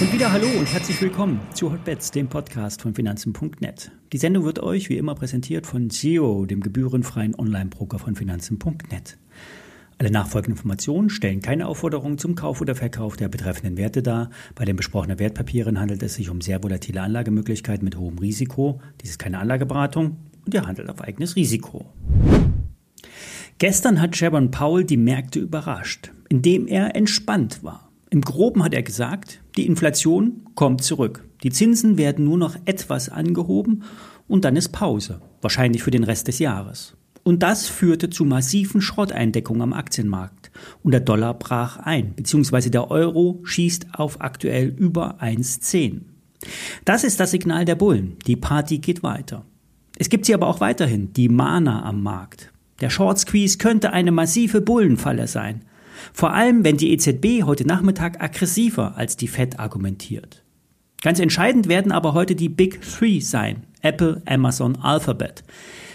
Und wieder hallo und herzlich willkommen zu Hotbets, dem Podcast von Finanzen.net. Die Sendung wird euch wie immer präsentiert von Zero, dem gebührenfreien Online-Broker von Finanzen.net. Alle nachfolgenden Informationen stellen keine Aufforderung zum Kauf oder Verkauf der betreffenden Werte dar. Bei den besprochenen Wertpapieren handelt es sich um sehr volatile Anlagemöglichkeiten mit hohem Risiko. Dies ist keine Anlageberatung und ihr handelt auf eigenes Risiko. Gestern hat Jerome Powell die Märkte überrascht, indem er entspannt war. Im Groben hat er gesagt, die Inflation kommt zurück. Die Zinsen werden nur noch etwas angehoben und dann ist Pause, wahrscheinlich für den Rest des Jahres. Und das führte zu massiven Schrotteindeckungen am Aktienmarkt. Und der Dollar brach ein, beziehungsweise der Euro schießt auf aktuell über 1,10. Das ist das Signal der Bullen. Die Party geht weiter. Es gibt sie aber auch weiterhin, die Mana am Markt. Der Short Squeeze könnte eine massive Bullenfalle sein. Vor allem, wenn die EZB heute Nachmittag aggressiver als die Fed argumentiert. Ganz entscheidend werden aber heute die Big Three sein. Apple, Amazon, Alphabet.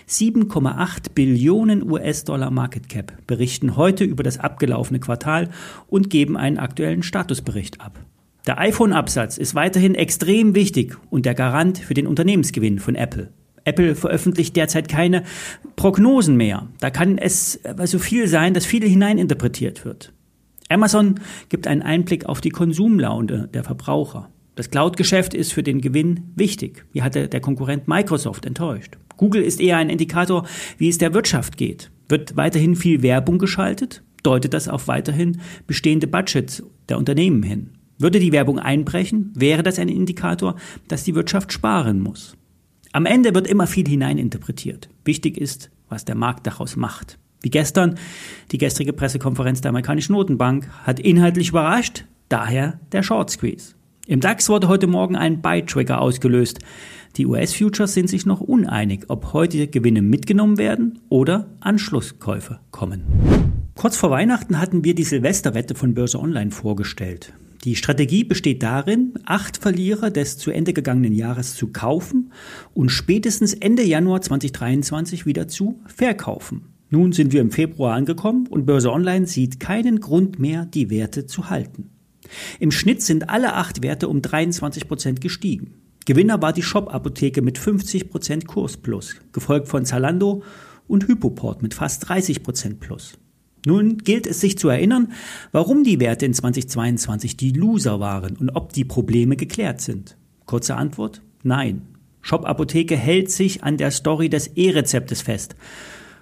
7,8 Billionen US-Dollar Market Cap berichten heute über das abgelaufene Quartal und geben einen aktuellen Statusbericht ab. Der iPhone-Absatz ist weiterhin extrem wichtig und der Garant für den Unternehmensgewinn von Apple. Apple veröffentlicht derzeit keine Prognosen mehr. Da kann es so viel sein, dass viel hineininterpretiert wird. Amazon gibt einen Einblick auf die Konsumlaune der Verbraucher. Das Cloud-Geschäft ist für den Gewinn wichtig. Hier hatte der Konkurrent Microsoft enttäuscht. Google ist eher ein Indikator, wie es der Wirtschaft geht. Wird weiterhin viel Werbung geschaltet? Deutet das auf weiterhin bestehende Budgets der Unternehmen hin. Würde die Werbung einbrechen, wäre das ein Indikator, dass die Wirtschaft sparen muss. Am Ende wird immer viel hineininterpretiert. Wichtig ist, was der Markt daraus macht. Wie gestern, die gestrige Pressekonferenz der amerikanischen Notenbank hat inhaltlich überrascht, daher der Short Squeeze. Im DAX wurde heute Morgen ein Buy-Trigger ausgelöst. Die US-Futures sind sich noch uneinig, ob heute Gewinne mitgenommen werden oder Anschlusskäufe kommen. Kurz vor Weihnachten hatten wir die Silvesterwette von Börse Online vorgestellt. Die Strategie besteht darin, acht Verlierer des zu Ende gegangenen Jahres zu kaufen und spätestens Ende Januar 2023 wieder zu verkaufen. Nun sind wir im Februar angekommen und Börse Online sieht keinen Grund mehr, die Werte zu halten. Im Schnitt sind alle acht Werte um 23 Prozent gestiegen. Gewinner war die Shop-Apotheke mit 50 Prozent Kurs plus, gefolgt von Zalando und Hypoport mit fast 30 Prozent plus. Nun gilt es sich zu erinnern, warum die Werte in 2022 die Loser waren und ob die Probleme geklärt sind. Kurze Antwort, nein. Shop Apotheke hält sich an der Story des E-Rezeptes fest.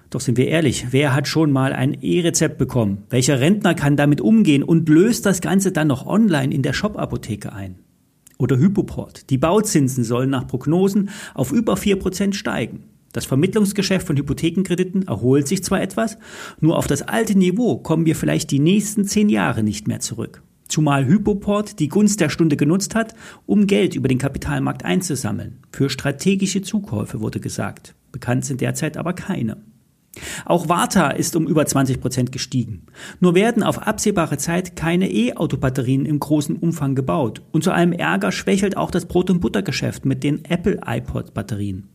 Doch sind wir ehrlich, wer hat schon mal ein E-Rezept bekommen? Welcher Rentner kann damit umgehen und löst das Ganze dann noch online in der Shop Apotheke ein? Oder Hypoport. Die Bauzinsen sollen nach Prognosen auf über 4% steigen. Das Vermittlungsgeschäft von Hypothekenkrediten erholt sich zwar etwas, nur auf das alte Niveau kommen wir vielleicht die nächsten zehn Jahre nicht mehr zurück. Zumal Hypoport die Gunst der Stunde genutzt hat, um Geld über den Kapitalmarkt einzusammeln. Für strategische Zukäufe wurde gesagt. Bekannt sind derzeit aber keine. Auch Warta ist um über 20 Prozent gestiegen. Nur werden auf absehbare Zeit keine E-Auto-Batterien im großen Umfang gebaut. Und zu allem Ärger schwächelt auch das Brot- und Buttergeschäft mit den Apple iPod-Batterien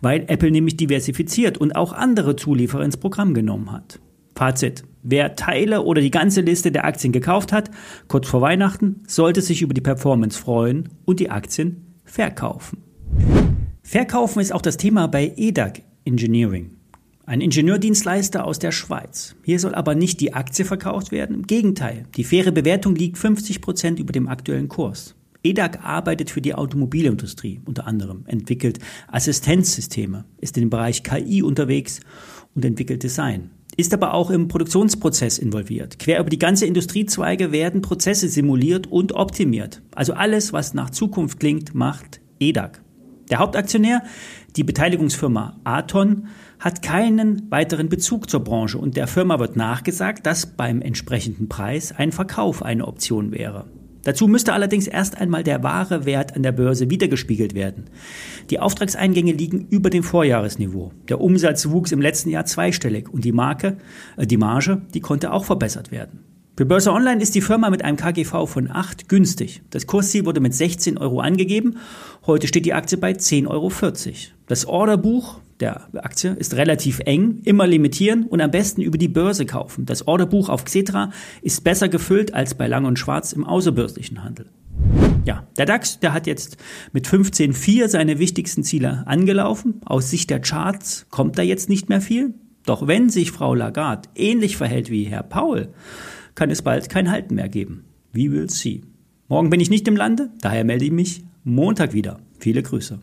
weil Apple nämlich diversifiziert und auch andere Zulieferer ins Programm genommen hat. Fazit. Wer Teile oder die ganze Liste der Aktien gekauft hat, kurz vor Weihnachten, sollte sich über die Performance freuen und die Aktien verkaufen. Verkaufen ist auch das Thema bei EDAG Engineering. Ein Ingenieurdienstleister aus der Schweiz. Hier soll aber nicht die Aktie verkauft werden. Im Gegenteil, die faire Bewertung liegt 50 Prozent über dem aktuellen Kurs. EDAG arbeitet für die Automobilindustrie unter anderem, entwickelt Assistenzsysteme, ist dem Bereich KI unterwegs und entwickelt Design. Ist aber auch im Produktionsprozess involviert. Quer über die ganze Industriezweige werden Prozesse simuliert und optimiert. Also alles, was nach Zukunft klingt, macht EDAG. Der Hauptaktionär, die Beteiligungsfirma Aton, hat keinen weiteren Bezug zur Branche und der Firma wird nachgesagt, dass beim entsprechenden Preis ein Verkauf eine Option wäre. Dazu müsste allerdings erst einmal der wahre Wert an der Börse wiedergespiegelt werden. Die Auftragseingänge liegen über dem Vorjahresniveau. Der Umsatz wuchs im letzten Jahr zweistellig und die Marke, äh, die Marge, die konnte auch verbessert werden. Für Börse Online ist die Firma mit einem KGV von 8 günstig. Das Kursziel wurde mit 16 Euro angegeben. Heute steht die Aktie bei 10,40 Euro. Das Orderbuch der Aktie ist relativ eng, immer limitieren und am besten über die Börse kaufen. Das Orderbuch auf Xetra ist besser gefüllt als bei Lang und Schwarz im außerbörslichen Handel. Ja, der DAX, der hat jetzt mit 15,4 seine wichtigsten Ziele angelaufen. Aus Sicht der Charts kommt da jetzt nicht mehr viel. Doch wenn sich Frau Lagarde ähnlich verhält wie Herr Paul, kann es bald kein Halten mehr geben. Wie will sie? Morgen bin ich nicht im Lande, daher melde ich mich Montag wieder. Viele Grüße.